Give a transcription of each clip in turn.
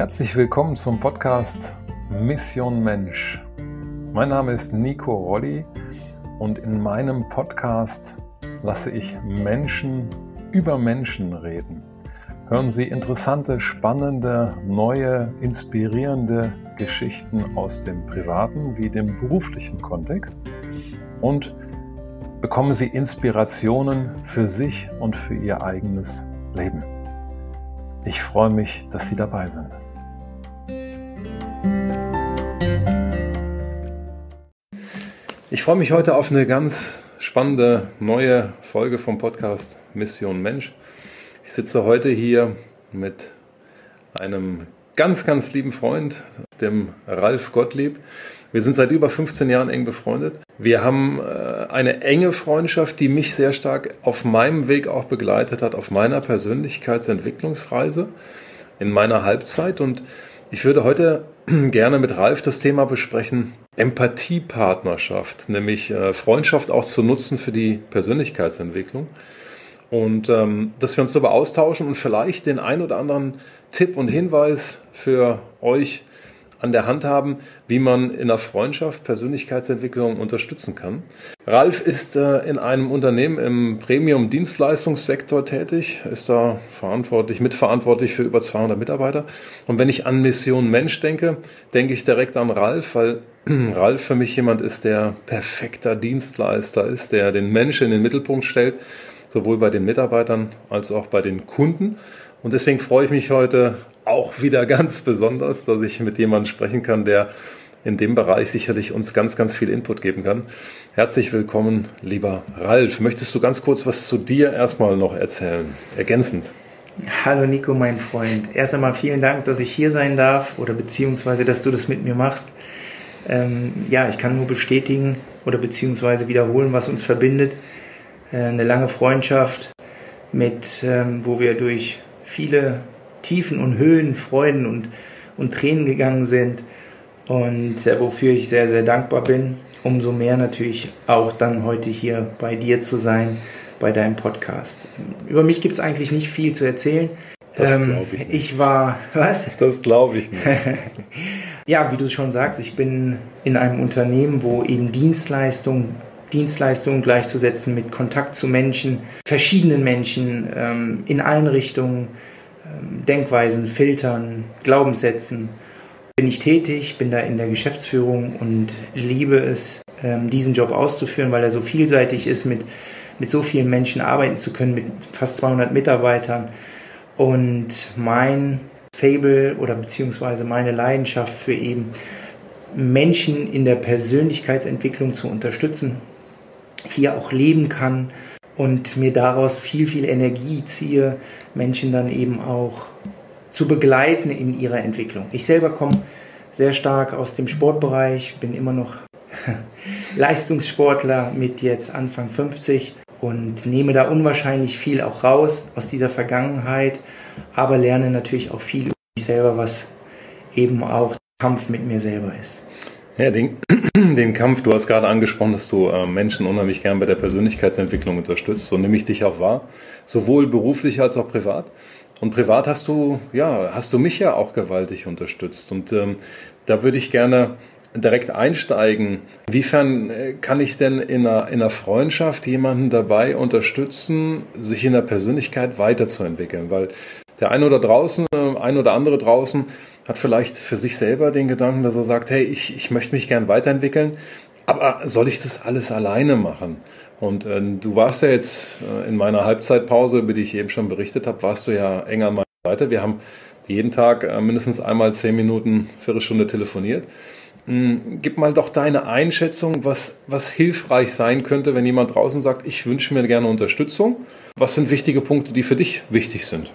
Herzlich willkommen zum Podcast Mission Mensch. Mein Name ist Nico Rolli und in meinem Podcast lasse ich Menschen über Menschen reden. Hören Sie interessante, spannende, neue, inspirierende Geschichten aus dem privaten wie dem beruflichen Kontext und bekommen Sie Inspirationen für sich und für Ihr eigenes Leben. Ich freue mich, dass Sie dabei sind. Ich freue mich heute auf eine ganz spannende neue Folge vom Podcast Mission Mensch. Ich sitze heute hier mit einem ganz, ganz lieben Freund, dem Ralf Gottlieb. Wir sind seit über 15 Jahren eng befreundet. Wir haben äh, eine enge Freundschaft, die mich sehr stark auf meinem Weg auch begleitet hat, auf meiner Persönlichkeitsentwicklungsreise, in meiner Halbzeit. Und ich würde heute gerne mit Ralf das Thema besprechen, Empathiepartnerschaft, nämlich äh, Freundschaft auch zu nutzen für die Persönlichkeitsentwicklung. Und ähm, dass wir uns darüber austauschen und vielleicht den ein oder anderen Tipp und Hinweis für euch an der Hand haben, wie man in der Freundschaft Persönlichkeitsentwicklung unterstützen kann. Ralf ist äh, in einem Unternehmen im Premium-Dienstleistungssektor tätig, ist da verantwortlich, mitverantwortlich für über 200 Mitarbeiter. Und wenn ich an Mission Mensch denke, denke ich direkt an Ralf, weil Ralf für mich jemand ist, der perfekter Dienstleister ist, der den Menschen in den Mittelpunkt stellt, sowohl bei den Mitarbeitern als auch bei den Kunden. Und deswegen freue ich mich heute auch wieder ganz besonders, dass ich mit jemandem sprechen kann, der in dem Bereich sicherlich uns ganz, ganz viel Input geben kann. Herzlich willkommen, lieber Ralf. Möchtest du ganz kurz was zu dir erstmal noch erzählen, ergänzend? Hallo Nico, mein Freund. Erst einmal vielen Dank, dass ich hier sein darf oder beziehungsweise, dass du das mit mir machst. Ähm, ja, ich kann nur bestätigen oder beziehungsweise wiederholen, was uns verbindet. Äh, eine lange Freundschaft, mit, ähm, wo wir durch viele Tiefen und Höhen, Freuden und, und Tränen gegangen sind und äh, wofür ich sehr, sehr dankbar bin. Umso mehr natürlich auch dann heute hier bei dir zu sein, bei deinem Podcast. Über mich gibt es eigentlich nicht viel zu erzählen. Das ähm, glaube ich nicht. Ich war, was? Das glaube ich nicht. ja, wie du schon sagst, ich bin in einem Unternehmen, wo eben Dienstleistungen Dienstleistungen gleichzusetzen mit Kontakt zu Menschen, verschiedenen Menschen ähm, in allen Richtungen, Denkweisen, Filtern, Glaubenssätzen. Bin ich tätig, bin da in der Geschäftsführung und liebe es, ähm, diesen Job auszuführen, weil er so vielseitig ist, mit, mit so vielen Menschen arbeiten zu können, mit fast 200 Mitarbeitern. Und mein Fable oder beziehungsweise meine Leidenschaft für eben Menschen in der Persönlichkeitsentwicklung zu unterstützen, hier auch leben kann und mir daraus viel, viel Energie ziehe, Menschen dann eben auch zu begleiten in ihrer Entwicklung. Ich selber komme sehr stark aus dem Sportbereich, bin immer noch Leistungssportler mit jetzt Anfang 50 und nehme da unwahrscheinlich viel auch raus aus dieser Vergangenheit, aber lerne natürlich auch viel über mich selber, was eben auch Kampf mit mir selber ist. Ja, den, den Kampf, du hast gerade angesprochen, dass du äh, Menschen unheimlich gern bei der Persönlichkeitsentwicklung unterstützt. So nehme ich dich auch wahr, sowohl beruflich als auch privat. Und privat hast du, ja, hast du mich ja auch gewaltig unterstützt. Und ähm, da würde ich gerne direkt einsteigen. Inwiefern äh, kann ich denn in einer, in einer Freundschaft jemanden dabei unterstützen, sich in der Persönlichkeit weiterzuentwickeln? Weil der eine oder draußen, äh, ein oder andere draußen hat vielleicht für sich selber den Gedanken, dass er sagt, hey, ich, ich möchte mich gern weiterentwickeln, aber soll ich das alles alleine machen? Und äh, du warst ja jetzt äh, in meiner Halbzeitpause, über die ich eben schon berichtet habe, warst du ja eng an meiner Seite. Wir haben jeden Tag äh, mindestens einmal zehn Minuten, Viertelstunde telefoniert. Mhm, gib mal doch deine Einschätzung, was, was hilfreich sein könnte, wenn jemand draußen sagt, ich wünsche mir gerne Unterstützung. Was sind wichtige Punkte, die für dich wichtig sind?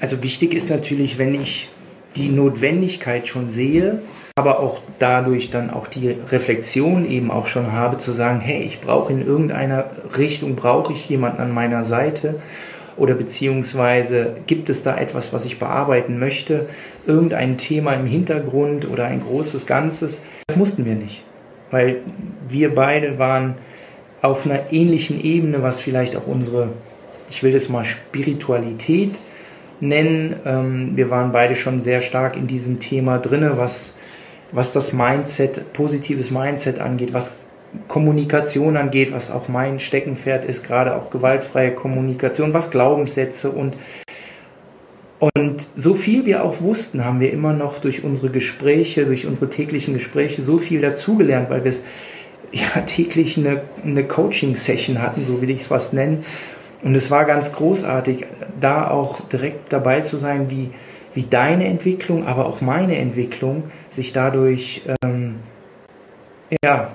Also wichtig ist natürlich, wenn ich die Notwendigkeit schon sehe, aber auch dadurch dann auch die Reflexion eben auch schon habe zu sagen, hey, ich brauche in irgendeiner Richtung, brauche ich jemanden an meiner Seite oder beziehungsweise gibt es da etwas, was ich bearbeiten möchte, irgendein Thema im Hintergrund oder ein großes Ganzes. Das mussten wir nicht, weil wir beide waren auf einer ähnlichen Ebene, was vielleicht auch unsere, ich will das mal Spiritualität nennen. Ähm, wir waren beide schon sehr stark in diesem Thema drin, was, was das Mindset, positives Mindset angeht, was Kommunikation angeht, was auch mein Steckenpferd ist, gerade auch gewaltfreie Kommunikation, was Glaubenssätze und und so viel wir auch wussten, haben wir immer noch durch unsere Gespräche, durch unsere täglichen Gespräche so viel dazugelernt, weil wir es ja täglich eine, eine Coaching-Session hatten, so will ich es fast nennen. Und es war ganz großartig, da auch direkt dabei zu sein, wie, wie deine Entwicklung, aber auch meine Entwicklung sich dadurch ähm, ja,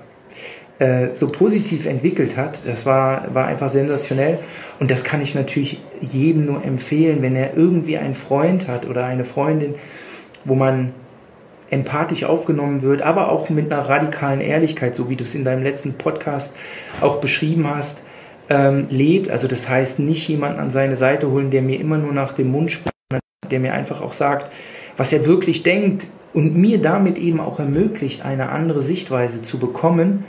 äh, so positiv entwickelt hat. Das war, war einfach sensationell. Und das kann ich natürlich jedem nur empfehlen, wenn er irgendwie einen Freund hat oder eine Freundin, wo man empathisch aufgenommen wird, aber auch mit einer radikalen Ehrlichkeit, so wie du es in deinem letzten Podcast auch beschrieben hast, ähm, lebt. Also das heißt, nicht jemanden an seine Seite holen, der mir immer nur nach dem Mund spricht, der mir einfach auch sagt, was er wirklich denkt und mir damit eben auch ermöglicht, eine andere Sichtweise zu bekommen,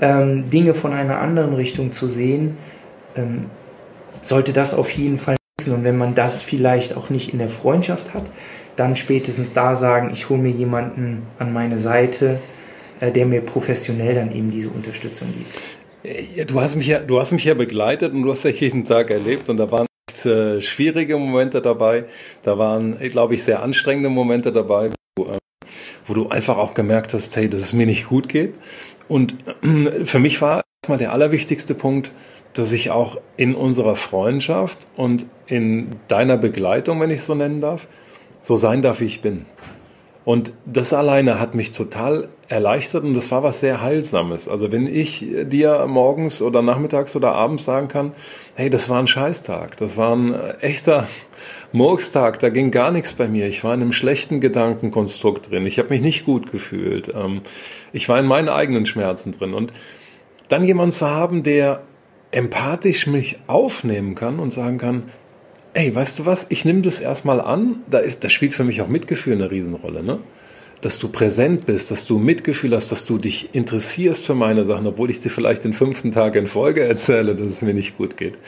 ähm, Dinge von einer anderen Richtung zu sehen, ähm, sollte das auf jeden Fall nutzen. Und wenn man das vielleicht auch nicht in der Freundschaft hat, dann spätestens da sagen, ich hole mir jemanden an meine Seite, äh, der mir professionell dann eben diese Unterstützung gibt. Du, hast mich ja, du hast mich ja begleitet und du hast ja jeden Tag erlebt und da waren äh, schwierige Momente dabei, da waren, glaube ich, sehr anstrengende Momente dabei, wo, äh, wo du einfach auch gemerkt hast, hey, dass es mir nicht gut geht. Und äh, für mich war erstmal der allerwichtigste Punkt, dass ich auch in unserer Freundschaft und in deiner Begleitung, wenn ich so nennen darf, so sein darf, wie ich bin. Und das alleine hat mich total erleichtert und das war was sehr Heilsames. Also wenn ich dir morgens oder nachmittags oder abends sagen kann, hey, das war ein Scheißtag, das war ein echter Murkstag, da ging gar nichts bei mir. Ich war in einem schlechten Gedankenkonstrukt drin. Ich habe mich nicht gut gefühlt. Ähm, ich war in meinen eigenen Schmerzen drin. Und dann jemanden zu haben, der empathisch mich aufnehmen kann und sagen kann, ey, weißt du was, ich nehme das erstmal an, da, ist, da spielt für mich auch Mitgefühl eine Riesenrolle, ne? Dass du präsent bist, dass du Mitgefühl hast, dass du dich interessierst für meine Sachen, obwohl ich dir vielleicht den fünften Tag in Folge erzähle, dass es mir nicht gut geht.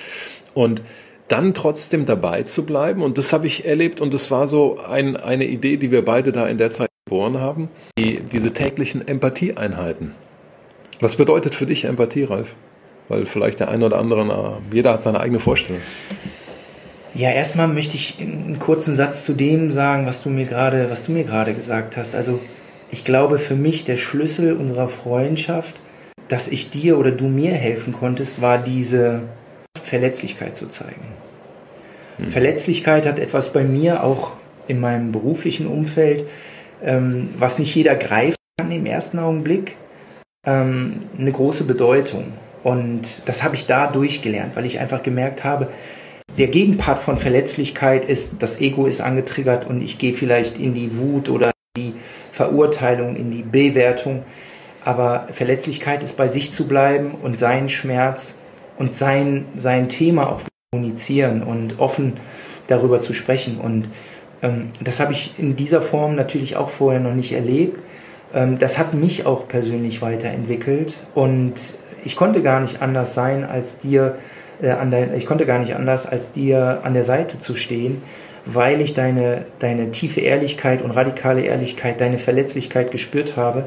Und dann trotzdem dabei zu bleiben, und das habe ich erlebt, und das war so ein, eine Idee, die wir beide da in der Zeit geboren haben, die, diese täglichen Empathieeinheiten. Was bedeutet für dich Empathie, Ralf? Weil vielleicht der eine oder andere, jeder hat seine eigene Vorstellung. Ja, erstmal möchte ich einen kurzen Satz zu dem sagen, was du mir gerade, was du mir gerade gesagt hast. Also ich glaube für mich der Schlüssel unserer Freundschaft, dass ich dir oder du mir helfen konntest, war diese Verletzlichkeit zu zeigen. Hm. Verletzlichkeit hat etwas bei mir auch in meinem beruflichen Umfeld, ähm, was nicht jeder greift kann im ersten Augenblick, ähm, eine große Bedeutung. Und das habe ich da durchgelernt, weil ich einfach gemerkt habe, der Gegenpart von Verletzlichkeit ist, das Ego ist angetriggert und ich gehe vielleicht in die Wut oder die Verurteilung, in die Bewertung. Aber Verletzlichkeit ist bei sich zu bleiben und seinen Schmerz und sein, sein Thema auch kommunizieren und offen darüber zu sprechen. Und ähm, das habe ich in dieser Form natürlich auch vorher noch nicht erlebt. Ähm, das hat mich auch persönlich weiterentwickelt und ich konnte gar nicht anders sein, als dir an dein, ich konnte gar nicht anders, als dir an der Seite zu stehen, weil ich deine, deine tiefe Ehrlichkeit und radikale Ehrlichkeit, deine Verletzlichkeit gespürt habe.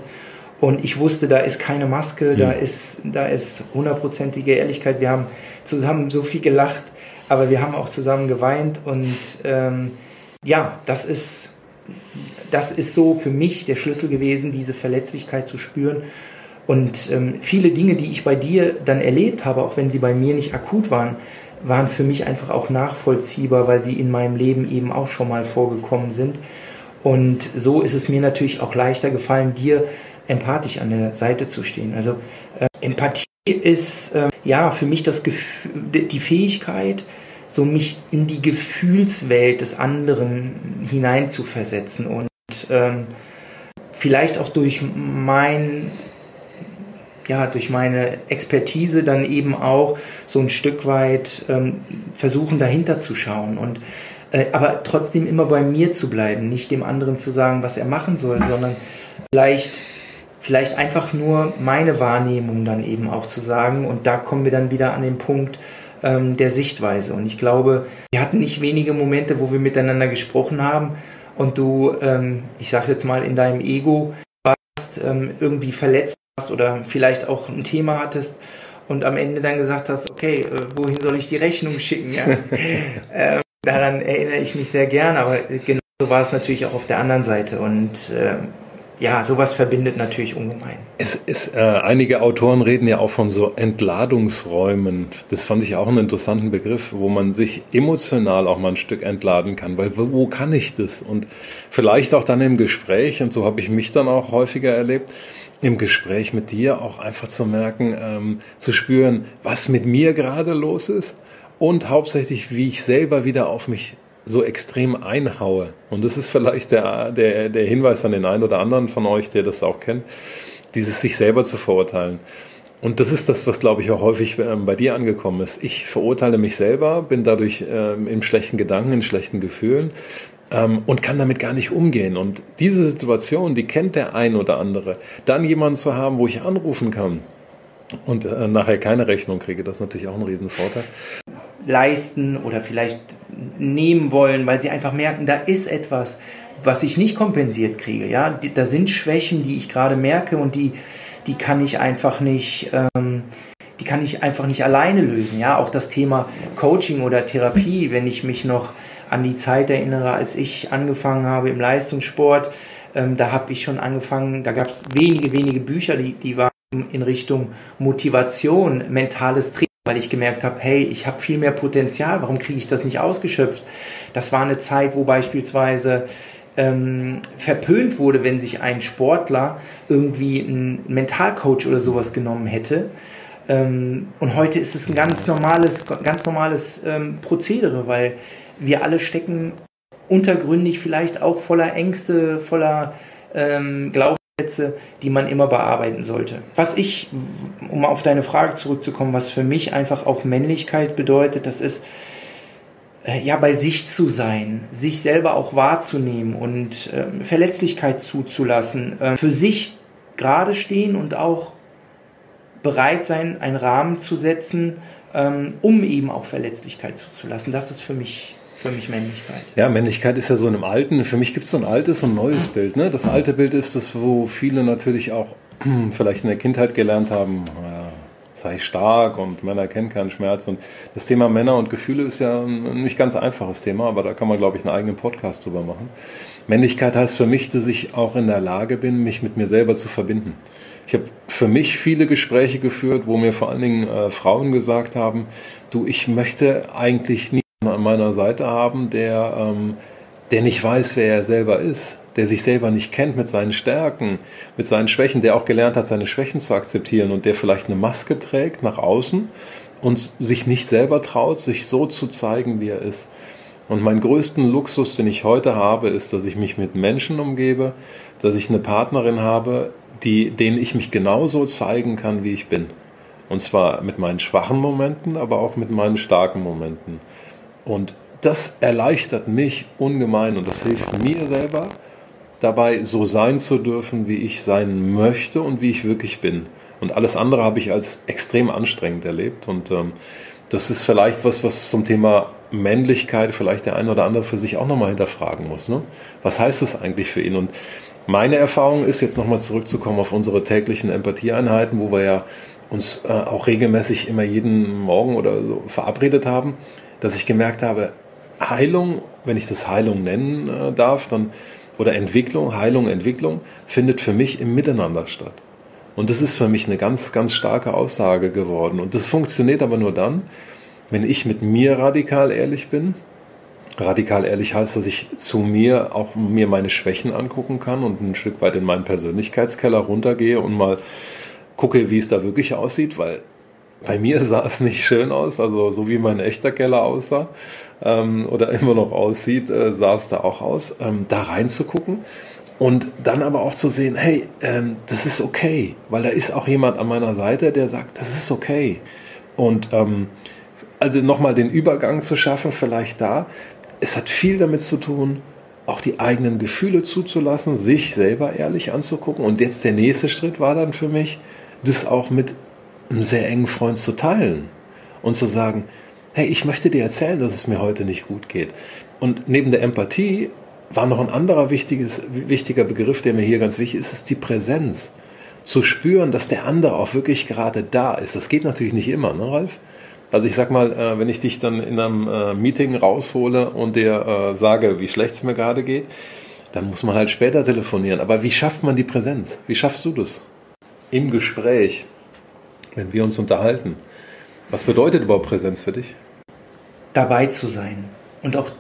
Und ich wusste, da ist keine Maske, mhm. da ist, da ist hundertprozentige Ehrlichkeit. Wir haben zusammen so viel gelacht, aber wir haben auch zusammen geweint. Und ähm, ja, das ist, das ist so für mich der Schlüssel gewesen, diese Verletzlichkeit zu spüren. Und ähm, viele Dinge, die ich bei dir dann erlebt habe, auch wenn sie bei mir nicht akut waren, waren für mich einfach auch nachvollziehbar, weil sie in meinem Leben eben auch schon mal vorgekommen sind. Und so ist es mir natürlich auch leichter gefallen, dir empathisch an der Seite zu stehen. Also äh, Empathie ist äh, ja für mich das Gefühl, die Fähigkeit, so mich in die Gefühlswelt des anderen hineinzuversetzen und ähm, vielleicht auch durch mein ja, durch meine Expertise dann eben auch so ein Stück weit ähm, versuchen, dahinter zu schauen und äh, aber trotzdem immer bei mir zu bleiben, nicht dem anderen zu sagen, was er machen soll, sondern vielleicht vielleicht einfach nur meine Wahrnehmung dann eben auch zu sagen und da kommen wir dann wieder an den Punkt, ähm, der Sichtweise. Und ich glaube, wir hatten nicht wenige Momente, wo wir miteinander gesprochen haben und du, ähm, ich sage jetzt mal, in deinem Ego warst, ähm, irgendwie verletzt oder vielleicht auch ein Thema hattest und am Ende dann gesagt hast, okay, äh, wohin soll ich die Rechnung schicken? Ja? ähm, daran erinnere ich mich sehr gern, aber genauso war es natürlich auch auf der anderen Seite und äh, ja, sowas verbindet natürlich ungemein. Es ist, äh, einige Autoren reden ja auch von so Entladungsräumen. Das fand ich auch einen interessanten Begriff, wo man sich emotional auch mal ein Stück entladen kann. Weil wo, wo kann ich das? Und vielleicht auch dann im Gespräch, und so habe ich mich dann auch häufiger erlebt, im Gespräch mit dir auch einfach zu merken, ähm, zu spüren, was mit mir gerade los ist und hauptsächlich, wie ich selber wieder auf mich so extrem einhaue. Und das ist vielleicht der, der, der Hinweis an den einen oder anderen von euch, der das auch kennt, dieses sich selber zu verurteilen. Und das ist das, was, glaube ich, auch häufig ähm, bei dir angekommen ist. Ich verurteile mich selber, bin dadurch ähm, in schlechten Gedanken, in schlechten Gefühlen ähm, und kann damit gar nicht umgehen. Und diese Situation, die kennt der ein oder andere. Dann jemanden zu haben, wo ich anrufen kann und äh, nachher keine Rechnung kriege, das ist natürlich auch ein Riesenvorteil leisten oder vielleicht nehmen wollen, weil sie einfach merken, da ist etwas, was ich nicht kompensiert kriege. Ja, da sind Schwächen, die ich gerade merke und die, die kann ich einfach nicht, ähm, die kann ich einfach nicht alleine lösen. Ja, auch das Thema Coaching oder Therapie, wenn ich mich noch an die Zeit erinnere, als ich angefangen habe im Leistungssport, ähm, da habe ich schon angefangen, da gab es wenige, wenige Bücher, die, die waren in Richtung Motivation, mentales Training weil ich gemerkt habe, hey, ich habe viel mehr Potenzial, warum kriege ich das nicht ausgeschöpft? Das war eine Zeit, wo beispielsweise ähm, verpönt wurde, wenn sich ein Sportler irgendwie einen Mentalcoach oder sowas genommen hätte. Ähm, und heute ist es ein ganz normales, ganz normales ähm, Prozedere, weil wir alle stecken untergründig vielleicht auch voller Ängste, voller ähm, Glauben die man immer bearbeiten sollte. Was ich, um auf deine Frage zurückzukommen, was für mich einfach auch Männlichkeit bedeutet, das ist, äh, ja, bei sich zu sein, sich selber auch wahrzunehmen und äh, Verletzlichkeit zuzulassen, äh, für sich gerade stehen und auch bereit sein, einen Rahmen zu setzen, ähm, um eben auch Verletzlichkeit zuzulassen. Das ist für mich für mich Männlichkeit. Ja, Männlichkeit ist ja so in einem alten, für mich gibt es so ein altes und neues Bild. Ne? Das alte Bild ist das, wo viele natürlich auch vielleicht in der Kindheit gelernt haben, ja, sei stark und Männer kennen keinen Schmerz. Und das Thema Männer und Gefühle ist ja ein nicht ganz einfaches Thema, aber da kann man, glaube ich, einen eigenen Podcast drüber machen. Männlichkeit heißt für mich, dass ich auch in der Lage bin, mich mit mir selber zu verbinden. Ich habe für mich viele Gespräche geführt, wo mir vor allen Dingen äh, Frauen gesagt haben, du, ich möchte eigentlich nie an meiner Seite haben, der, ähm, der nicht weiß, wer er selber ist, der sich selber nicht kennt mit seinen Stärken, mit seinen Schwächen, der auch gelernt hat, seine Schwächen zu akzeptieren und der vielleicht eine Maske trägt nach außen und sich nicht selber traut, sich so zu zeigen, wie er ist. Und mein größten Luxus, den ich heute habe, ist, dass ich mich mit Menschen umgebe, dass ich eine Partnerin habe, die, denen ich mich genauso zeigen kann, wie ich bin. Und zwar mit meinen schwachen Momenten, aber auch mit meinen starken Momenten. Und das erleichtert mich ungemein und das hilft mir selber dabei, so sein zu dürfen, wie ich sein möchte und wie ich wirklich bin. Und alles andere habe ich als extrem anstrengend erlebt. Und ähm, das ist vielleicht was, was zum Thema Männlichkeit vielleicht der eine oder andere für sich auch nochmal hinterfragen muss. Ne? Was heißt das eigentlich für ihn? Und meine Erfahrung ist, jetzt nochmal zurückzukommen auf unsere täglichen Empathieeinheiten, wo wir ja uns äh, auch regelmäßig immer jeden Morgen oder so verabredet haben dass ich gemerkt habe, Heilung, wenn ich das Heilung nennen äh, darf, dann oder Entwicklung, Heilung, Entwicklung findet für mich im Miteinander statt. Und das ist für mich eine ganz, ganz starke Aussage geworden. Und das funktioniert aber nur dann, wenn ich mit mir radikal ehrlich bin. Radikal ehrlich heißt, dass ich zu mir auch mir meine Schwächen angucken kann und ein Stück weit in meinen Persönlichkeitskeller runtergehe und mal gucke, wie es da wirklich aussieht, weil bei mir sah es nicht schön aus, also so wie mein echter Keller aussah ähm, oder immer noch aussieht, äh, sah es da auch aus, ähm, da reinzugucken und dann aber auch zu sehen, hey, ähm, das ist okay, weil da ist auch jemand an meiner Seite, der sagt, das ist okay. Und ähm, also nochmal den Übergang zu schaffen, vielleicht da, es hat viel damit zu tun, auch die eigenen Gefühle zuzulassen, sich selber ehrlich anzugucken. Und jetzt der nächste Schritt war dann für mich, das auch mit einem sehr engen Freund zu teilen und zu sagen, hey, ich möchte dir erzählen, dass es mir heute nicht gut geht. Und neben der Empathie war noch ein anderer wichtiges, wichtiger Begriff, der mir hier ganz wichtig ist, ist die Präsenz. Zu spüren, dass der andere auch wirklich gerade da ist. Das geht natürlich nicht immer, ne, Ralf? Also ich sag mal, äh, wenn ich dich dann in einem äh, Meeting raushole und dir äh, sage, wie schlecht es mir gerade geht, dann muss man halt später telefonieren. Aber wie schafft man die Präsenz? Wie schaffst du das? Im Gespräch, wenn wir uns unterhalten. Was bedeutet überhaupt Präsenz für dich? Dabei zu sein und auch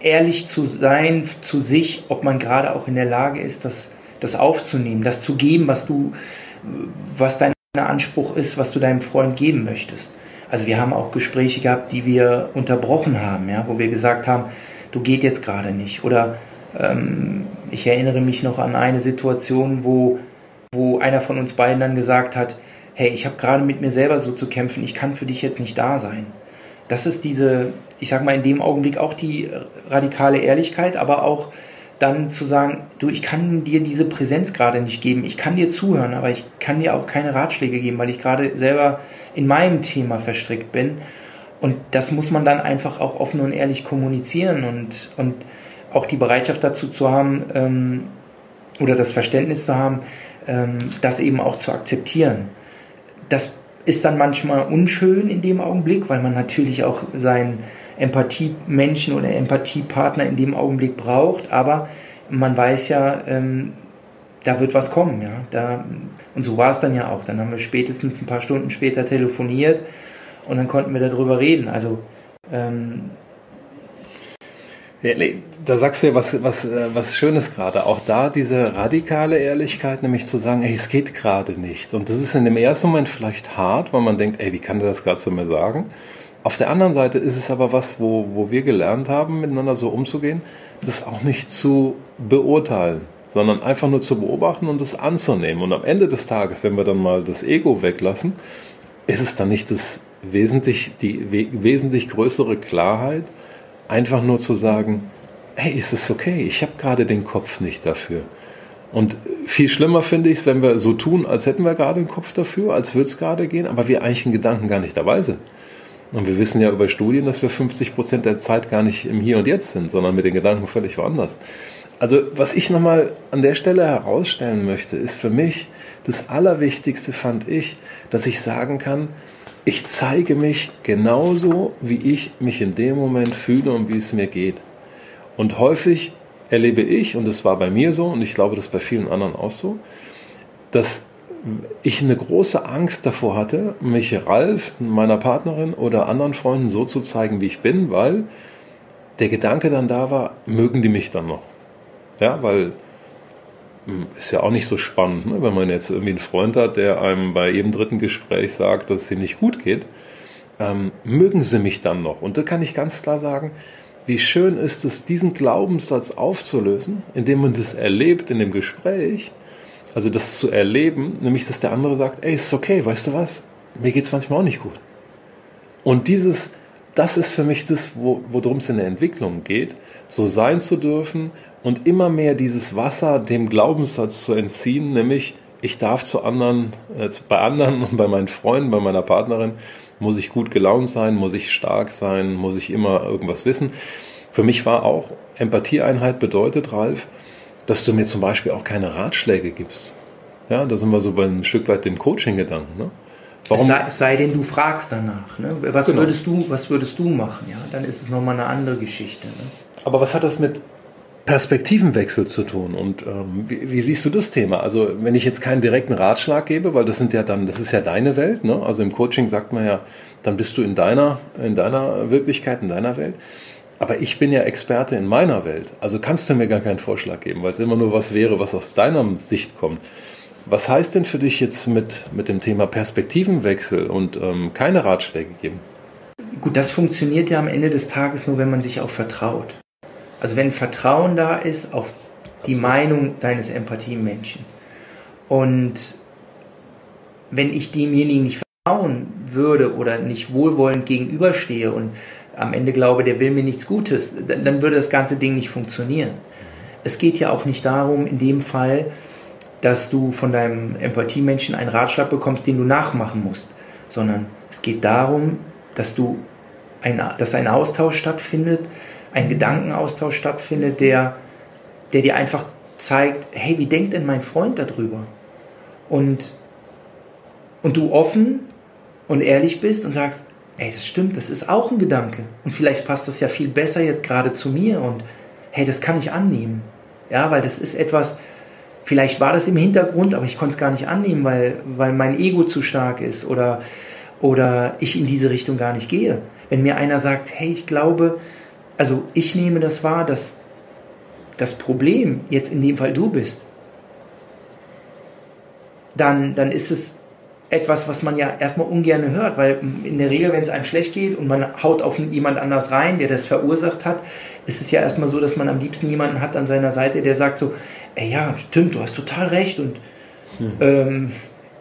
ehrlich zu sein zu sich, ob man gerade auch in der Lage ist, das, das aufzunehmen, das zu geben, was du, was dein Anspruch ist, was du deinem Freund geben möchtest. Also wir haben auch Gespräche gehabt, die wir unterbrochen haben, ja, wo wir gesagt haben, du geht jetzt gerade nicht. Oder ähm, ich erinnere mich noch an eine Situation, wo, wo einer von uns beiden dann gesagt hat, hey, ich habe gerade mit mir selber so zu kämpfen, ich kann für dich jetzt nicht da sein. Das ist diese, ich sage mal in dem Augenblick auch die radikale Ehrlichkeit, aber auch dann zu sagen, du, ich kann dir diese Präsenz gerade nicht geben, ich kann dir zuhören, aber ich kann dir auch keine Ratschläge geben, weil ich gerade selber in meinem Thema verstrickt bin. Und das muss man dann einfach auch offen und ehrlich kommunizieren und, und auch die Bereitschaft dazu zu haben ähm, oder das Verständnis zu haben, das eben auch zu akzeptieren. Das ist dann manchmal unschön in dem Augenblick, weil man natürlich auch seinen Empathiemenschen oder Empathiepartner in dem Augenblick braucht, aber man weiß ja, ähm, da wird was kommen, ja. Da, und so war es dann ja auch. Dann haben wir spätestens ein paar Stunden später telefoniert und dann konnten wir darüber reden. Also ähm, da sagst du ja was, was, äh, was Schönes gerade. Auch da diese radikale Ehrlichkeit, nämlich zu sagen, ey, es geht gerade nicht. Und das ist in dem ersten Moment vielleicht hart, weil man denkt, ey, wie kann der das gerade zu mir sagen? Auf der anderen Seite ist es aber was, wo, wo wir gelernt haben, miteinander so umzugehen, das auch nicht zu beurteilen, sondern einfach nur zu beobachten und es anzunehmen. Und am Ende des Tages, wenn wir dann mal das Ego weglassen, ist es dann nicht das wesentlich, die wesentlich größere Klarheit, einfach nur zu sagen, hey, ist es okay, ich habe gerade den Kopf nicht dafür. Und viel schlimmer finde ich es, wenn wir so tun, als hätten wir gerade den Kopf dafür, als würde es gerade gehen, aber wir eigentlich in Gedanken gar nicht dabei sind. Und wir wissen ja über Studien, dass wir 50 Prozent der Zeit gar nicht im Hier und Jetzt sind, sondern mit den Gedanken völlig woanders. Also, was ich nochmal an der Stelle herausstellen möchte, ist für mich das Allerwichtigste, fand ich, dass ich sagen kann, ich zeige mich genauso, wie ich mich in dem Moment fühle und wie es mir geht. Und häufig erlebe ich, und das war bei mir so, und ich glaube, das bei vielen anderen auch so, dass ich eine große Angst davor hatte, mich Ralf, meiner Partnerin oder anderen Freunden so zu zeigen, wie ich bin, weil der Gedanke dann da war, mögen die mich dann noch? Ja, weil ist ja auch nicht so spannend, ne? wenn man jetzt irgendwie einen Freund hat, der einem bei jedem dritten Gespräch sagt, dass es ihm nicht gut geht. Ähm, mögen sie mich dann noch? Und da kann ich ganz klar sagen, wie schön ist es, diesen Glaubenssatz aufzulösen, indem man das erlebt in dem Gespräch, also das zu erleben, nämlich dass der andere sagt, ey, ist okay, weißt du was, mir geht es manchmal auch nicht gut. Und dieses, das ist für mich das, worum es in der Entwicklung geht, so sein zu dürfen und immer mehr dieses Wasser dem Glaubenssatz zu entziehen, nämlich ich darf zu anderen, äh, bei anderen und bei meinen Freunden, bei meiner Partnerin, muss ich gut gelaunt sein, muss ich stark sein, muss ich immer irgendwas wissen. Für mich war auch Empathieeinheit bedeutet, Ralf, dass du mir zum Beispiel auch keine Ratschläge gibst. Ja, da sind wir so bei ein Stück weit dem Coaching-Gedanken. Ne? Warum? Es sei, sei, denn, du fragst danach. Ne? Was, genau. würdest du, was würdest du machen? Ja? Dann ist es nochmal eine andere Geschichte. Ne? Aber was hat das mit Perspektivenwechsel zu tun. Und ähm, wie, wie, siehst du das Thema? Also wenn ich jetzt keinen direkten Ratschlag gebe, weil das sind ja dann, das ist ja deine Welt, ne? Also im Coaching sagt man ja, dann bist du in deiner, in deiner Wirklichkeit, in deiner Welt. Aber ich bin ja Experte in meiner Welt. Also kannst du mir gar keinen Vorschlag geben, weil es immer nur was wäre, was aus deiner Sicht kommt. Was heißt denn für dich jetzt mit, mit dem Thema Perspektivenwechsel und ähm, keine Ratschläge geben? Gut, das funktioniert ja am Ende des Tages nur, wenn man sich auch vertraut. Also wenn Vertrauen da ist auf die Meinung deines Empathiemenschen und wenn ich demjenigen nicht vertrauen würde oder nicht wohlwollend gegenüberstehe und am Ende glaube, der will mir nichts Gutes, dann würde das ganze Ding nicht funktionieren. Es geht ja auch nicht darum, in dem Fall, dass du von deinem Empathiemenschen einen Ratschlag bekommst, den du nachmachen musst, sondern es geht darum, dass du ein, dass ein Austausch stattfindet, ein Gedankenaustausch stattfindet, der, der dir einfach zeigt, hey, wie denkt denn mein Freund darüber? Und, und du offen und ehrlich bist und sagst, ey, das stimmt, das ist auch ein Gedanke. Und vielleicht passt das ja viel besser jetzt gerade zu mir und hey, das kann ich annehmen. Ja, weil das ist etwas, vielleicht war das im Hintergrund, aber ich konnte es gar nicht annehmen, weil, weil mein Ego zu stark ist oder, oder ich in diese Richtung gar nicht gehe. Wenn mir einer sagt, hey, ich glaube, also ich nehme das wahr, dass das Problem jetzt in dem Fall du bist, dann, dann ist es etwas, was man ja erstmal ungern hört, weil in der Regel, wenn es einem schlecht geht und man haut auf jemand anders rein, der das verursacht hat, ist es ja erstmal so, dass man am liebsten jemanden hat an seiner Seite, der sagt so, ey ja, stimmt, du hast total recht und hm. ähm,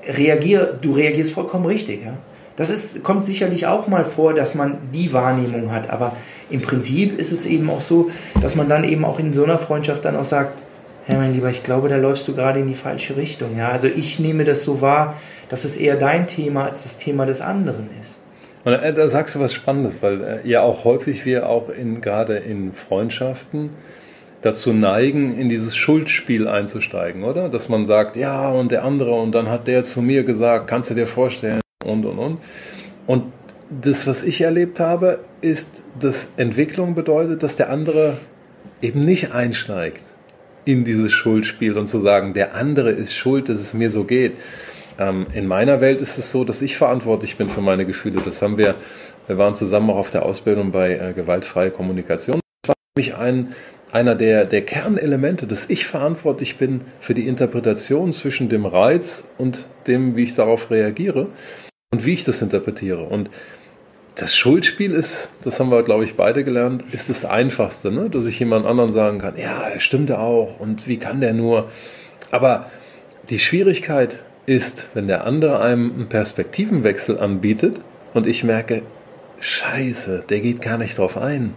reagier, du reagierst vollkommen richtig. Ja? Das ist, kommt sicherlich auch mal vor, dass man die Wahrnehmung hat, aber im Prinzip ist es eben auch so, dass man dann eben auch in so einer Freundschaft dann auch sagt, hey mein Lieber, ich glaube, da läufst du gerade in die falsche Richtung. Ja? Also ich nehme das so wahr, dass es eher dein Thema als das Thema des anderen ist. Und äh, da sagst du was Spannendes, weil äh, ja auch häufig wir auch in, gerade in Freundschaften dazu neigen, in dieses Schuldspiel einzusteigen, oder? Dass man sagt, ja, und der andere, und dann hat der zu mir gesagt, kannst du dir vorstellen, und, und, und. Und das, was ich erlebt habe, ist, dass Entwicklung bedeutet, dass der andere eben nicht einsteigt in dieses Schuldspiel und zu sagen, der andere ist schuld, dass es mir so geht. Ähm, in meiner Welt ist es so, dass ich verantwortlich bin für meine Gefühle. Das haben wir, wir waren zusammen auch auf der Ausbildung bei äh, gewaltfreie Kommunikation. Das war für mich ein, einer der, der Kernelemente, dass ich verantwortlich bin für die Interpretation zwischen dem Reiz und dem, wie ich darauf reagiere und wie ich das interpretiere. Und das Schuldspiel ist, das haben wir, glaube ich, beide gelernt, ist das Einfachste, ne? dass ich jemand anderen sagen kann, ja, er stimmte auch und wie kann der nur. Aber die Schwierigkeit ist, wenn der andere einem einen Perspektivenwechsel anbietet und ich merke, scheiße, der geht gar nicht drauf ein.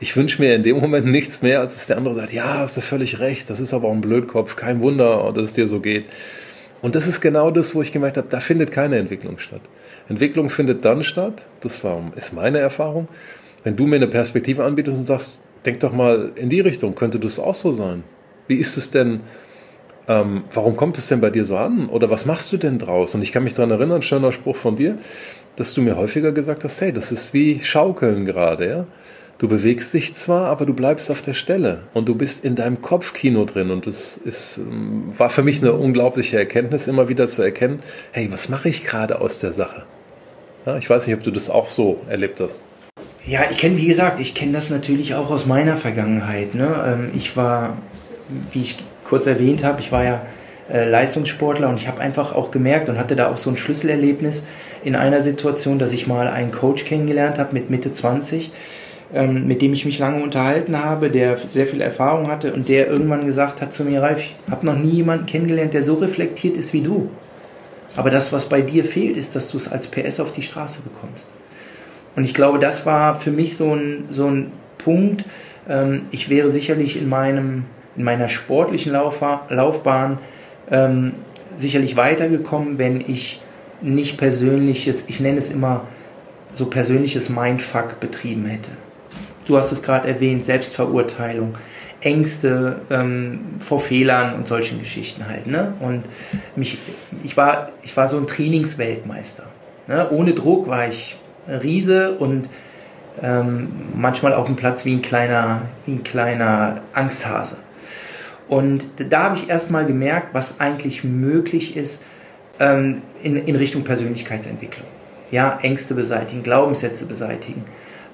Ich wünsche mir in dem Moment nichts mehr, als dass der andere sagt, ja, hast du völlig recht, das ist aber auch ein Blödkopf, kein Wunder, dass es dir so geht. Und das ist genau das, wo ich gemerkt habe, da findet keine Entwicklung statt. Entwicklung findet dann statt, das war, ist meine Erfahrung, wenn du mir eine Perspektive anbietest und sagst, denk doch mal in die Richtung, könnte das auch so sein? Wie ist es denn, ähm, warum kommt es denn bei dir so an? Oder was machst du denn draus? Und ich kann mich daran erinnern, schöner Spruch von dir, dass du mir häufiger gesagt hast, hey, das ist wie Schaukeln gerade, ja? Du bewegst dich zwar, aber du bleibst auf der Stelle und du bist in deinem Kopfkino drin und das ist, ähm, war für mich eine unglaubliche Erkenntnis, immer wieder zu erkennen, hey, was mache ich gerade aus der Sache? Ich weiß nicht, ob du das auch so erlebt hast. Ja, ich kenne, wie gesagt, ich kenne das natürlich auch aus meiner Vergangenheit. Ne? Ähm, ich war, wie ich kurz erwähnt habe, ich war ja äh, Leistungssportler und ich habe einfach auch gemerkt und hatte da auch so ein Schlüsselerlebnis in einer Situation, dass ich mal einen Coach kennengelernt habe mit Mitte 20, ähm, mit dem ich mich lange unterhalten habe, der sehr viel Erfahrung hatte und der irgendwann gesagt hat zu mir, Ralf, ich habe noch nie jemanden kennengelernt, der so reflektiert ist wie du. Aber das, was bei dir fehlt, ist, dass du es als PS auf die Straße bekommst. Und ich glaube, das war für mich so ein, so ein Punkt. Ähm, ich wäre sicherlich in, meinem, in meiner sportlichen Laufbahn ähm, sicherlich weitergekommen, wenn ich nicht persönliches, ich nenne es immer so persönliches Mindfuck betrieben hätte. Du hast es gerade erwähnt, Selbstverurteilung. Ängste ähm, vor Fehlern und solchen Geschichten halt. Ne? Und mich, ich, war, ich war so ein Trainingsweltmeister. Ne? Ohne Druck war ich Riese und ähm, manchmal auf dem Platz wie ein kleiner, wie ein kleiner Angsthase. Und da habe ich erstmal gemerkt, was eigentlich möglich ist ähm, in, in Richtung Persönlichkeitsentwicklung. Ja, Ängste beseitigen, Glaubenssätze beseitigen,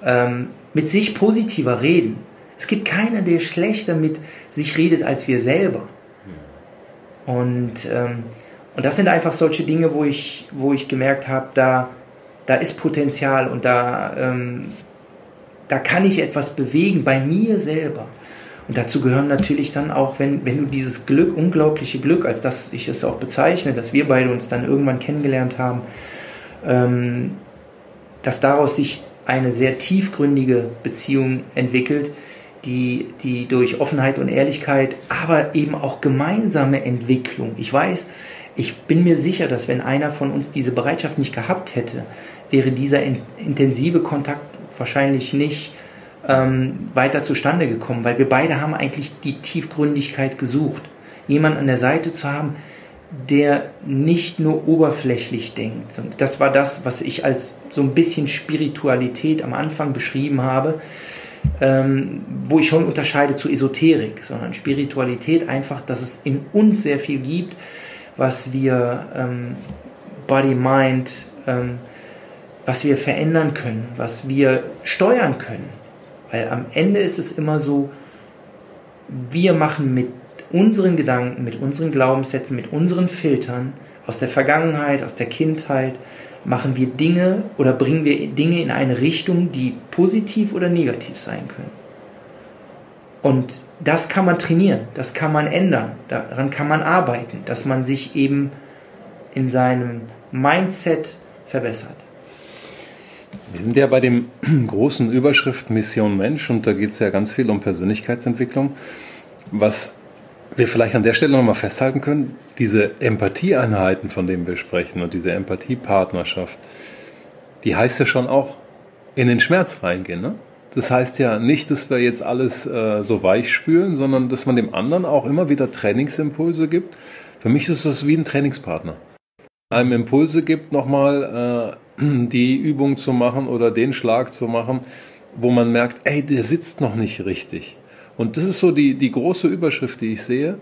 ähm, mit sich positiver reden es gibt keinen, der schlechter mit sich redet als wir selber. Und, ähm, und das sind einfach solche Dinge, wo ich, wo ich gemerkt habe, da, da ist Potenzial und da, ähm, da kann ich etwas bewegen bei mir selber. Und dazu gehören natürlich dann auch, wenn, wenn du dieses Glück, unglaubliche Glück, als das ich es auch bezeichne, dass wir beide uns dann irgendwann kennengelernt haben, ähm, dass daraus sich eine sehr tiefgründige Beziehung entwickelt, die, die durch Offenheit und Ehrlichkeit, aber eben auch gemeinsame Entwicklung. Ich weiß, ich bin mir sicher, dass wenn einer von uns diese Bereitschaft nicht gehabt hätte, wäre dieser in, intensive Kontakt wahrscheinlich nicht ähm, weiter zustande gekommen, weil wir beide haben eigentlich die Tiefgründigkeit gesucht. Jemand an der Seite zu haben, der nicht nur oberflächlich denkt. Und das war das, was ich als so ein bisschen Spiritualität am Anfang beschrieben habe, ähm, wo ich schon unterscheide zu Esoterik, sondern Spiritualität einfach, dass es in uns sehr viel gibt, was wir ähm, Body, Mind, ähm, was wir verändern können, was wir steuern können. Weil am Ende ist es immer so, wir machen mit unseren Gedanken, mit unseren Glaubenssätzen, mit unseren Filtern aus der Vergangenheit, aus der Kindheit, machen wir Dinge oder bringen wir Dinge in eine Richtung, die positiv oder negativ sein können. Und das kann man trainieren, das kann man ändern, daran kann man arbeiten, dass man sich eben in seinem Mindset verbessert. Wir sind ja bei dem großen Überschrift Mission Mensch und da geht es ja ganz viel um Persönlichkeitsentwicklung. Was wir vielleicht an der Stelle nochmal festhalten können, diese Empathieeinheiten, von denen wir sprechen und diese Empathiepartnerschaft, die heißt ja schon auch in den Schmerz reingehen. Ne? Das heißt ja nicht, dass wir jetzt alles äh, so weich spülen, sondern dass man dem anderen auch immer wieder Trainingsimpulse gibt. Für mich ist das wie ein Trainingspartner. Einem Impulse gibt, nochmal äh, die Übung zu machen oder den Schlag zu machen, wo man merkt, ey, der sitzt noch nicht richtig. Und das ist so die, die große Überschrift, die ich sehe.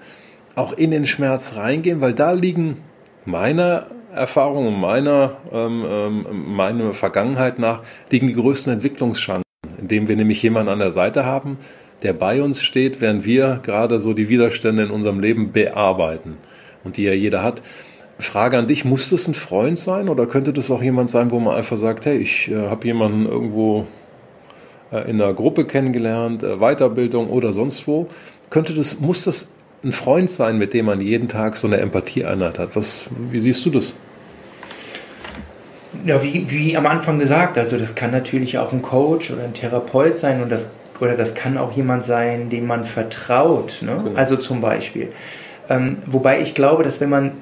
Auch in den Schmerz reingehen, weil da liegen meiner Erfahrung und meiner ähm, ähm, meiner Vergangenheit nach liegen die größten Entwicklungschancen, indem wir nämlich jemanden an der Seite haben, der bei uns steht, während wir gerade so die Widerstände in unserem Leben bearbeiten und die ja jeder hat. Frage an dich, muss das ein Freund sein oder könnte das auch jemand sein, wo man einfach sagt, hey, ich äh, habe jemanden irgendwo in einer Gruppe kennengelernt, äh, Weiterbildung oder sonst wo. Könnte das, muss das ein Freund sein, mit dem man jeden Tag so eine Empathieeinheit hat? Was, wie siehst du das? Ja, wie, wie am Anfang gesagt, also das kann natürlich auch ein Coach oder ein Therapeut sein und das, oder das kann auch jemand sein, dem man vertraut. Ne? Genau. Also zum Beispiel. Ähm, wobei ich glaube, dass wenn man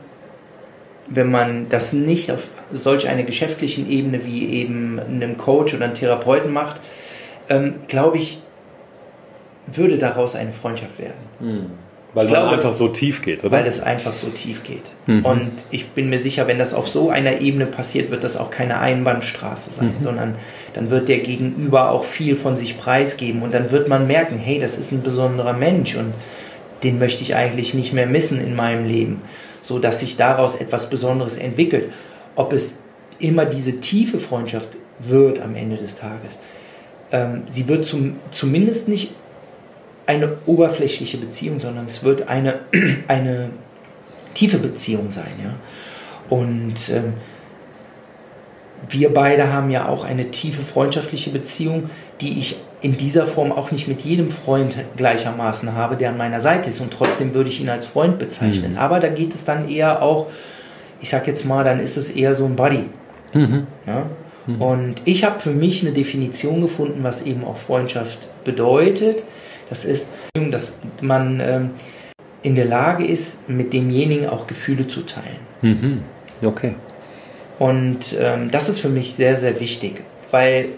wenn man das nicht auf solch einer geschäftlichen Ebene wie eben einem Coach oder einem Therapeuten macht, ähm, glaube ich, würde daraus eine Freundschaft werden. Mhm. Weil es einfach so tief geht, oder? Weil es einfach so tief geht. Mhm. Und ich bin mir sicher, wenn das auf so einer Ebene passiert, wird das auch keine Einbahnstraße sein, mhm. sondern dann wird der Gegenüber auch viel von sich preisgeben und dann wird man merken, hey, das ist ein besonderer Mensch und den möchte ich eigentlich nicht mehr missen in meinem Leben, so dass sich daraus etwas Besonderes entwickelt. Ob es immer diese tiefe Freundschaft wird am Ende des Tages, ähm, sie wird zum, zumindest nicht eine oberflächliche Beziehung, sondern es wird eine, eine tiefe Beziehung sein. Ja? Und ähm, wir beide haben ja auch eine tiefe freundschaftliche Beziehung, die ich in dieser Form auch nicht mit jedem Freund gleichermaßen habe, der an meiner Seite ist. Und trotzdem würde ich ihn als Freund bezeichnen. Mhm. Aber da geht es dann eher auch, ich sag jetzt mal, dann ist es eher so ein Buddy. Mhm. Ja? Mhm. Und ich habe für mich eine Definition gefunden, was eben auch Freundschaft bedeutet. Das ist, dass man ähm, in der Lage ist, mit demjenigen auch Gefühle zu teilen. Mhm. Okay. Und ähm, das ist für mich sehr, sehr wichtig, weil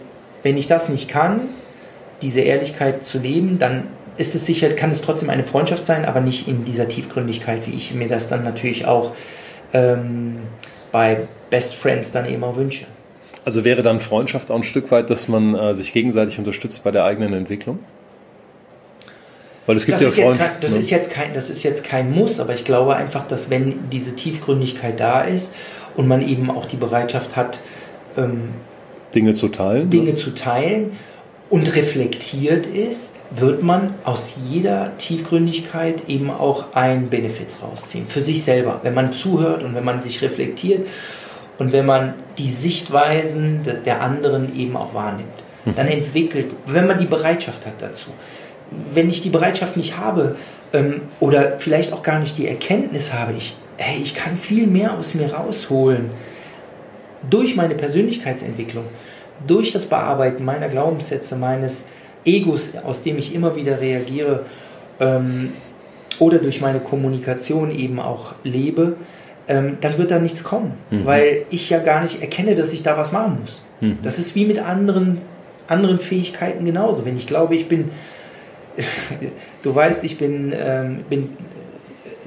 wenn ich das nicht kann, diese Ehrlichkeit zu leben, dann ist es sicher, kann es trotzdem eine Freundschaft sein, aber nicht in dieser Tiefgründigkeit, wie ich mir das dann natürlich auch ähm, bei Best Friends dann eben auch wünsche. Also wäre dann Freundschaft auch ein Stück weit, dass man äh, sich gegenseitig unterstützt bei der eigenen Entwicklung? Weil es gibt das ja Freunde. Das, ne? ist jetzt kein, das ist jetzt kein Muss, aber ich glaube einfach, dass wenn diese Tiefgründigkeit da ist und man eben auch die Bereitschaft hat, ähm, Dinge zu teilen. Dinge ne? zu teilen und reflektiert ist, wird man aus jeder Tiefgründigkeit eben auch ein Benefits rausziehen. Für sich selber. Wenn man zuhört und wenn man sich reflektiert und wenn man die Sichtweisen der anderen eben auch wahrnimmt, mhm. dann entwickelt, wenn man die Bereitschaft hat dazu. Wenn ich die Bereitschaft nicht habe ähm, oder vielleicht auch gar nicht die Erkenntnis habe, ich, hey, ich kann viel mehr aus mir rausholen durch meine Persönlichkeitsentwicklung, durch das Bearbeiten meiner Glaubenssätze, meines Egos, aus dem ich immer wieder reagiere, ähm, oder durch meine Kommunikation eben auch lebe, ähm, dann wird da nichts kommen, mhm. weil ich ja gar nicht erkenne, dass ich da was machen muss. Mhm. Das ist wie mit anderen, anderen Fähigkeiten genauso. Wenn ich glaube, ich bin, du weißt, ich bin, ähm, bin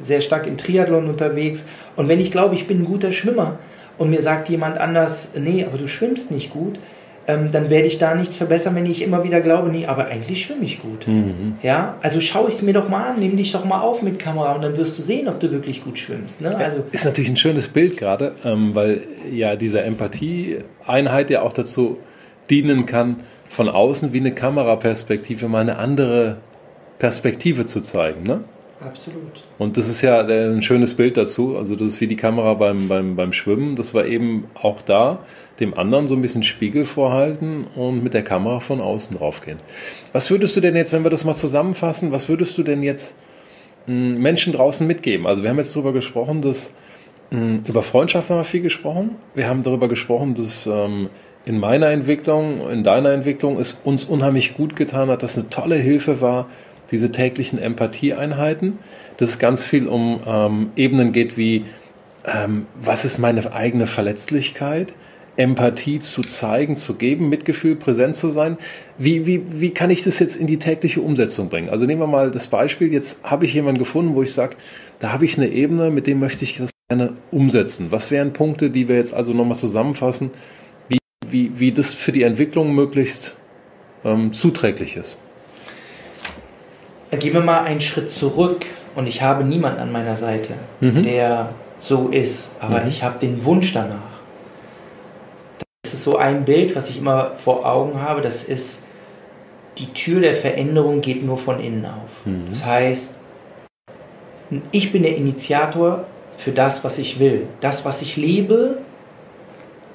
sehr stark im Triathlon unterwegs und wenn ich glaube, ich bin ein guter Schwimmer und mir sagt jemand anders, nee, aber du schwimmst nicht gut, ähm, dann werde ich da nichts verbessern, wenn ich immer wieder glaube, nee, aber eigentlich schwimme ich gut. Mhm. Ja, also schau es mir doch mal an, nimm dich doch mal auf mit Kamera und dann wirst du sehen, ob du wirklich gut schwimmst. Ne? Also ist natürlich ein schönes Bild gerade, ähm, weil ja diese Empathie-Einheit ja auch dazu dienen kann, von außen wie eine Kameraperspektive mal eine andere Perspektive zu zeigen. Ne? Absolut. Und das ist ja ein schönes Bild dazu. Also das ist wie die Kamera beim, beim, beim Schwimmen. Das war eben auch da dem anderen so ein bisschen Spiegel vorhalten und mit der Kamera von außen draufgehen. Was würdest du denn jetzt, wenn wir das mal zusammenfassen, was würdest du denn jetzt hm, Menschen draußen mitgeben? Also wir haben jetzt darüber gesprochen, dass hm, über Freundschaft haben wir viel gesprochen. Wir haben darüber gesprochen, dass ähm, in meiner Entwicklung, in deiner Entwicklung es uns unheimlich gut getan hat, dass eine tolle Hilfe war, diese täglichen Empathieeinheiten, dass es ganz viel um ähm, Ebenen geht wie, ähm, was ist meine eigene Verletzlichkeit, Empathie zu zeigen, zu geben, Mitgefühl, präsent zu sein. Wie, wie, wie kann ich das jetzt in die tägliche Umsetzung bringen? Also nehmen wir mal das Beispiel, jetzt habe ich jemanden gefunden, wo ich sage, da habe ich eine Ebene, mit dem möchte ich das gerne umsetzen. Was wären Punkte, die wir jetzt also nochmal zusammenfassen, wie, wie, wie das für die Entwicklung möglichst ähm, zuträglich ist? Gehen wir mal einen Schritt zurück und ich habe niemanden an meiner Seite, mhm. der so ist, aber mhm. ich habe den Wunsch danach so ein Bild, was ich immer vor Augen habe, das ist, die Tür der Veränderung geht nur von innen auf. Mhm. Das heißt, ich bin der Initiator für das, was ich will. Das, was ich lebe,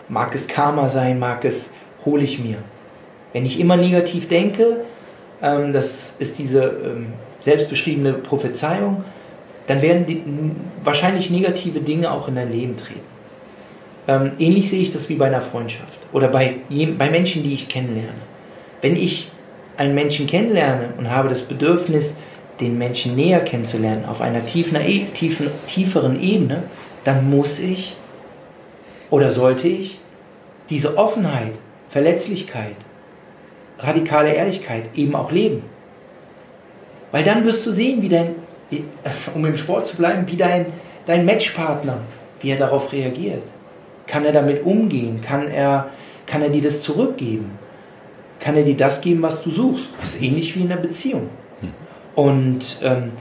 mag es Karma sein, mag es, hole ich mir. Wenn ich immer negativ denke, ähm, das ist diese ähm, selbstbeschriebene Prophezeiung, dann werden die, wahrscheinlich negative Dinge auch in dein Leben treten. Ähm, ähnlich sehe ich das wie bei einer Freundschaft oder bei, bei Menschen, die ich kennenlerne. Wenn ich einen Menschen kennenlerne und habe das Bedürfnis, den Menschen näher kennenzulernen, auf einer tiefen, tiefen, tieferen Ebene, dann muss ich oder sollte ich diese Offenheit, Verletzlichkeit, radikale Ehrlichkeit eben auch leben. Weil dann wirst du sehen, wie dein, um im Sport zu bleiben, wie dein, dein Matchpartner, wie er darauf reagiert. Kann er damit umgehen? Kann er, kann er dir das zurückgeben? Kann er dir das geben, was du suchst? Das ist ähnlich wie in einer Beziehung. Hm. Und ähm,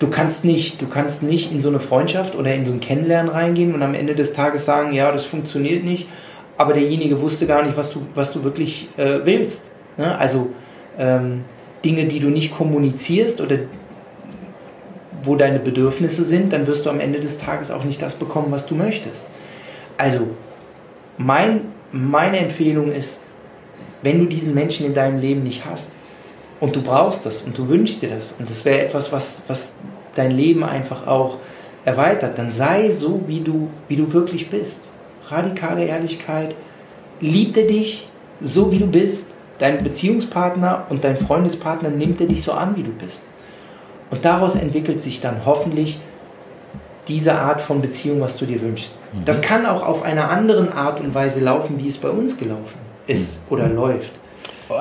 du kannst nicht, du kannst nicht in so eine Freundschaft oder in so ein Kennenlernen reingehen und am Ende des Tages sagen, ja, das funktioniert nicht, aber derjenige wusste gar nicht, was du, was du wirklich äh, willst. Ne? Also ähm, Dinge, die du nicht kommunizierst oder wo deine Bedürfnisse sind, dann wirst du am Ende des Tages auch nicht das bekommen, was du möchtest. Also, mein, meine Empfehlung ist, wenn du diesen Menschen in deinem Leben nicht hast und du brauchst das und du wünschst dir das und das wäre etwas, was, was dein Leben einfach auch erweitert, dann sei so, wie du, wie du wirklich bist. Radikale Ehrlichkeit, liebt er dich so, wie du bist. Dein Beziehungspartner und dein Freundespartner nimmt er dich so an, wie du bist. Und daraus entwickelt sich dann hoffentlich diese Art von Beziehung, was du dir wünschst. Mhm. Das kann auch auf einer anderen Art und Weise laufen, wie es bei uns gelaufen ist mhm. oder läuft.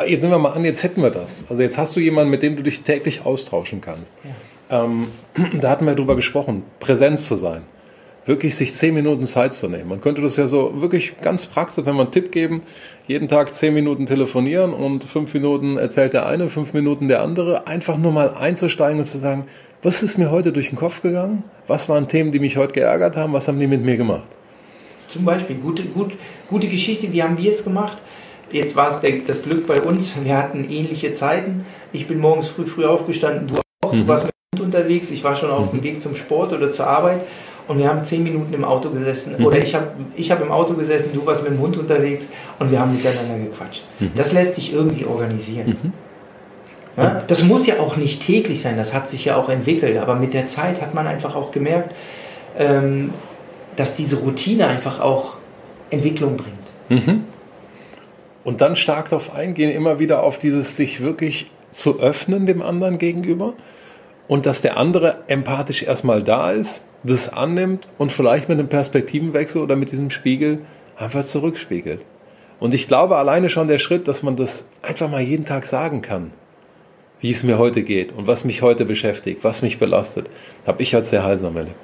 Jetzt nehmen wir mal an, jetzt hätten wir das. Also jetzt hast du jemanden, mit dem du dich täglich austauschen kannst. Ja. Ähm, da hatten wir drüber gesprochen, Präsenz zu sein. Wirklich sich zehn Minuten Zeit zu nehmen. Man könnte das ja so wirklich ganz praktisch, wenn man einen Tipp geben, jeden Tag zehn Minuten telefonieren und fünf Minuten erzählt der eine, fünf Minuten der andere. Einfach nur mal einzusteigen und zu sagen, was ist mir heute durch den Kopf gegangen? Was waren Themen, die mich heute geärgert haben? Was haben die mit mir gemacht? Zum Beispiel, gute, gut, gute Geschichte, wie haben wir es gemacht? Jetzt war es der, das Glück bei uns, wir hatten ähnliche Zeiten. Ich bin morgens früh, früh aufgestanden, du auch. Mhm. Du warst mit dem Hund unterwegs, ich war schon auf dem mhm. Weg zum Sport oder zur Arbeit und wir haben zehn Minuten im Auto gesessen. Mhm. Oder ich habe ich hab im Auto gesessen, du warst mit dem Hund unterwegs und wir haben miteinander gequatscht. Mhm. Das lässt sich irgendwie organisieren. Ja, das muss ja auch nicht täglich sein, das hat sich ja auch entwickelt, aber mit der Zeit hat man einfach auch gemerkt, ähm, dass diese Routine einfach auch Entwicklung bringt. Mhm. Und dann stark darauf eingehen, immer wieder auf dieses sich wirklich zu öffnen dem anderen gegenüber und dass der andere empathisch erstmal da ist das annimmt und vielleicht mit einem Perspektivenwechsel oder mit diesem Spiegel einfach zurückspiegelt. Und ich glaube, alleine schon der Schritt, dass man das einfach mal jeden Tag sagen kann, wie es mir heute geht und was mich heute beschäftigt, was mich belastet, habe ich als sehr heilsam erlebt.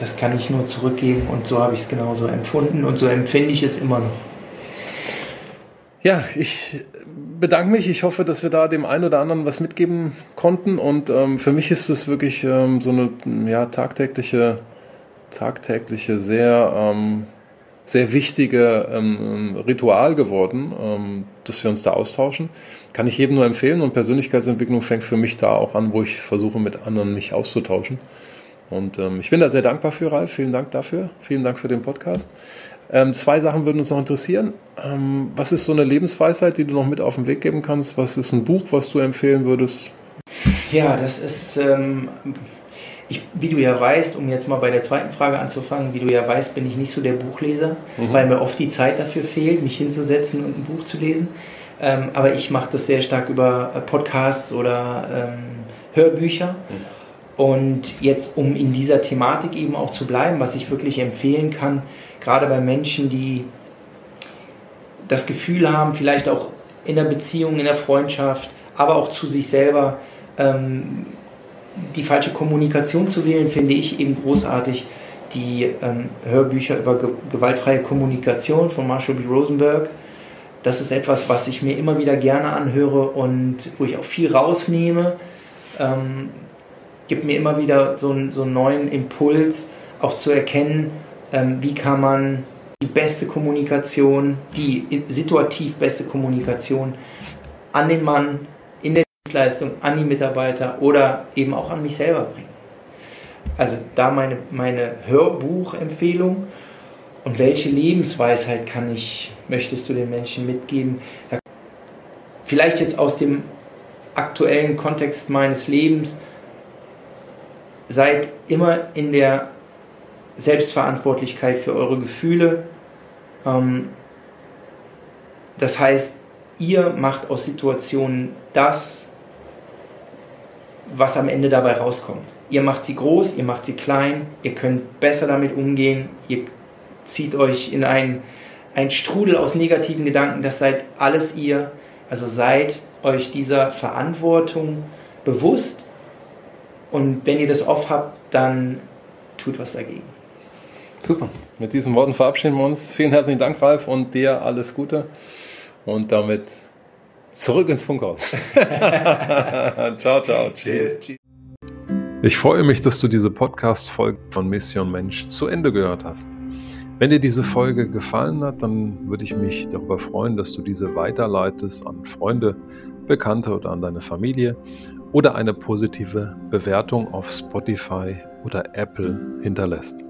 Das kann ich nur zurückgeben und so habe ich es genauso empfunden und so empfinde ich es immer noch. Ja, ich bedanke mich. Ich hoffe, dass wir da dem einen oder anderen was mitgeben konnten. Und ähm, für mich ist es wirklich ähm, so eine ja, tagtägliche, tagtägliche, sehr, ähm, sehr wichtige ähm, Ritual geworden, ähm, dass wir uns da austauschen. Kann ich jedem nur empfehlen. Und Persönlichkeitsentwicklung fängt für mich da auch an, wo ich versuche, mit anderen mich auszutauschen. Und ähm, ich bin da sehr dankbar für, Ralf. Vielen Dank dafür. Vielen Dank für den Podcast. Ähm, zwei Sachen würden uns noch interessieren. Ähm, was ist so eine Lebensweisheit, die du noch mit auf den Weg geben kannst? Was ist ein Buch, was du empfehlen würdest? Ja, das ist, ähm, ich, wie du ja weißt, um jetzt mal bei der zweiten Frage anzufangen, wie du ja weißt, bin ich nicht so der Buchleser, mhm. weil mir oft die Zeit dafür fehlt, mich hinzusetzen und ein Buch zu lesen. Ähm, aber ich mache das sehr stark über äh, Podcasts oder ähm, Hörbücher. Mhm. Und jetzt, um in dieser Thematik eben auch zu bleiben, was ich wirklich empfehlen kann, gerade bei Menschen, die das Gefühl haben, vielleicht auch in der Beziehung, in der Freundschaft, aber auch zu sich selber, ähm, die falsche Kommunikation zu wählen, finde ich eben großartig. Die ähm, Hörbücher über ge gewaltfreie Kommunikation von Marshall B. Rosenberg. Das ist etwas, was ich mir immer wieder gerne anhöre und wo ich auch viel rausnehme. Ähm, gibt mir immer wieder so, so einen neuen Impuls, auch zu erkennen, ähm, wie kann man die beste Kommunikation, die situativ beste Kommunikation an den Mann in der Dienstleistung, an die Mitarbeiter oder eben auch an mich selber bringen. Also da meine, meine Hörbuchempfehlung. Und welche Lebensweisheit kann ich, möchtest du den Menschen mitgeben? Vielleicht jetzt aus dem aktuellen Kontext meines Lebens. Seid immer in der Selbstverantwortlichkeit für eure Gefühle. Ähm, das heißt, ihr macht aus Situationen das, was am Ende dabei rauskommt. Ihr macht sie groß, ihr macht sie klein, ihr könnt besser damit umgehen, ihr zieht euch in einen, einen Strudel aus negativen Gedanken, das seid alles ihr. Also seid euch dieser Verantwortung bewusst und wenn ihr das oft habt, dann tut was dagegen. Super. Mit diesen Worten verabschieden wir uns. Vielen herzlichen Dank, Ralf, und dir alles Gute. Und damit zurück ins Funkhaus. ciao, ciao. Tschüss. Ich freue mich, dass du diese Podcast-Folge von Mission Mensch zu Ende gehört hast. Wenn dir diese Folge gefallen hat, dann würde ich mich darüber freuen, dass du diese weiterleitest an Freunde, Bekannte oder an deine Familie oder eine positive Bewertung auf Spotify oder Apple hinterlässt.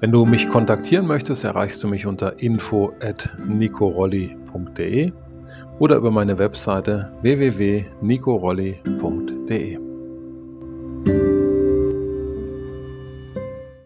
Wenn du mich kontaktieren möchtest, erreichst du mich unter info@nicorolli.de oder über meine Webseite www.nicorolli.de.